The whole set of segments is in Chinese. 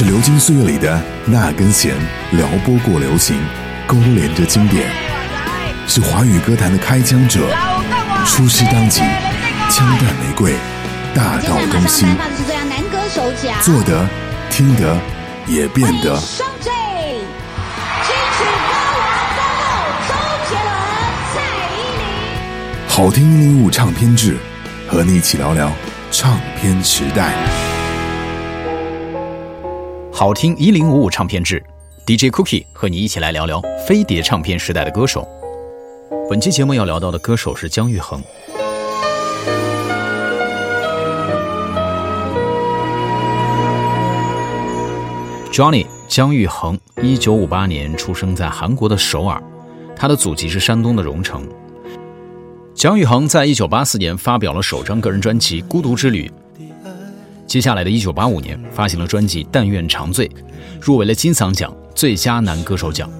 是流金岁月里的那根弦，撩拨过流行，勾连着经典。是华语歌坛的开疆者，出师当即，枪弹玫瑰，大道东西。做得，听得，也变得。好听一零五唱片制，和你一起聊聊唱片时代。好听一零五五唱片制，DJ Cookie 和你一起来聊聊飞碟唱片时代的歌手。本期节目要聊到的歌手是姜育恒。Johnny 姜育恒，一九五八年出生在韩国的首尔，他的祖籍是山东的荣成。姜育恒在一九八四年发表了首张个人专辑《孤独之旅》，接下来的一九八五年发行了专辑《但愿长醉》，入围了金嗓奖最佳男歌手奖。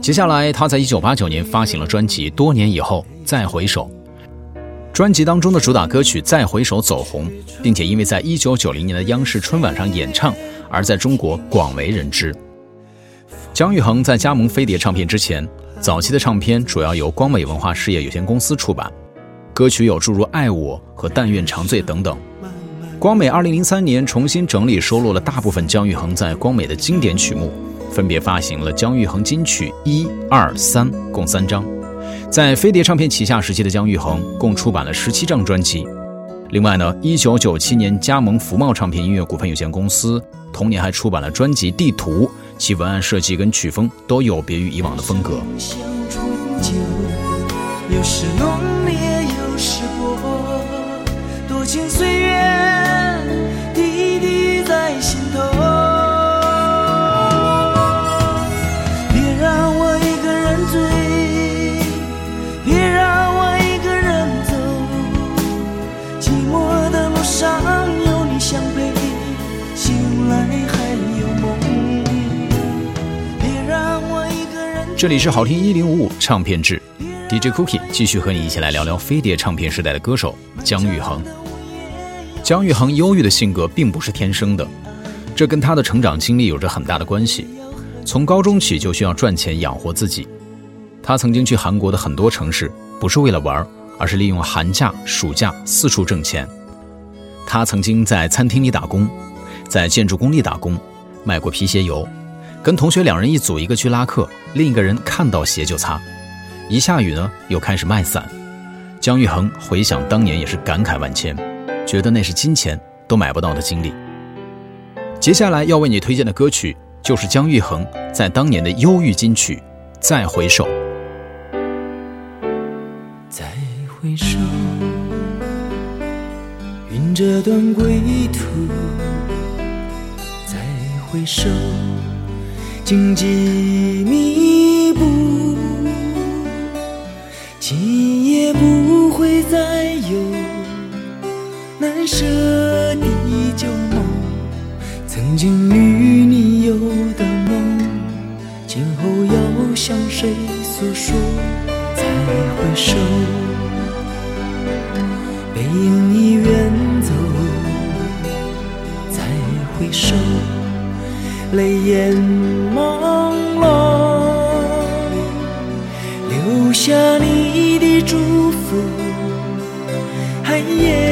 接下来，他在一九八九年发行了专辑《多年以后再回首》，专辑当中的主打歌曲《再回首》走红，并且因为在一九九零年的央视春晚上演唱。而在中国广为人知。姜育恒在加盟飞碟唱片之前，早期的唱片主要由光美文化事业有限公司出版，歌曲有诸如《爱我》和《但愿长醉》等等。光美2003年重新整理收录了大部分姜育恒在光美的经典曲目，分别发行了姜育恒金曲一、二、三共三张。在飞碟唱片旗下时期的姜育恒共出版了十七张专辑。另外呢，一九九七年加盟福茂唱片音乐股份有限公司，同年还出版了专辑《地图》，其文案设计跟曲风都有别于以往的风格。有时浓烈，有时薄，情岁月滴滴在心头。别让我一个人醉，别让我一个人走，寂寞的路上有你相陪。醒来还有梦这里是好听一零五五唱片制，DJ Cookie 继续和你一起来聊聊飞碟唱片时代的歌手姜育恒。姜育恒忧郁的性格并不是天生的，这跟他的成长经历有着很大的关系。从高中起就需要赚钱养活自己。他曾经去韩国的很多城市，不是为了玩，而是利用寒假、暑假四处挣钱。他曾经在餐厅里打工，在建筑工地打工，卖过皮鞋油。跟同学两人一组，一个去拉客，另一个人看到鞋就擦。一下雨呢，又开始卖伞。姜育恒回想当年也是感慨万千，觉得那是金钱都买不到的经历。接下来要为你推荐的歌曲，就是姜育恒在当年的忧郁金曲《再回首》。再回首，云这段归途。再回首。荆棘密布，难舍的旧梦。曾经与你有的梦，今后要向谁诉说？再回首，背影已远走。再回首。泪眼朦胧，留下你的祝福，寒夜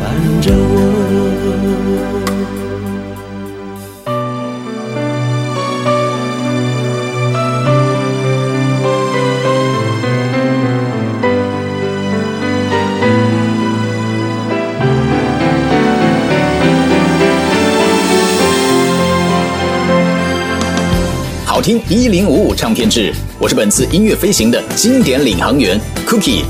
伴着我。好听一零五五唱片制，我是本次音乐飞行的经典领航员 Cookie。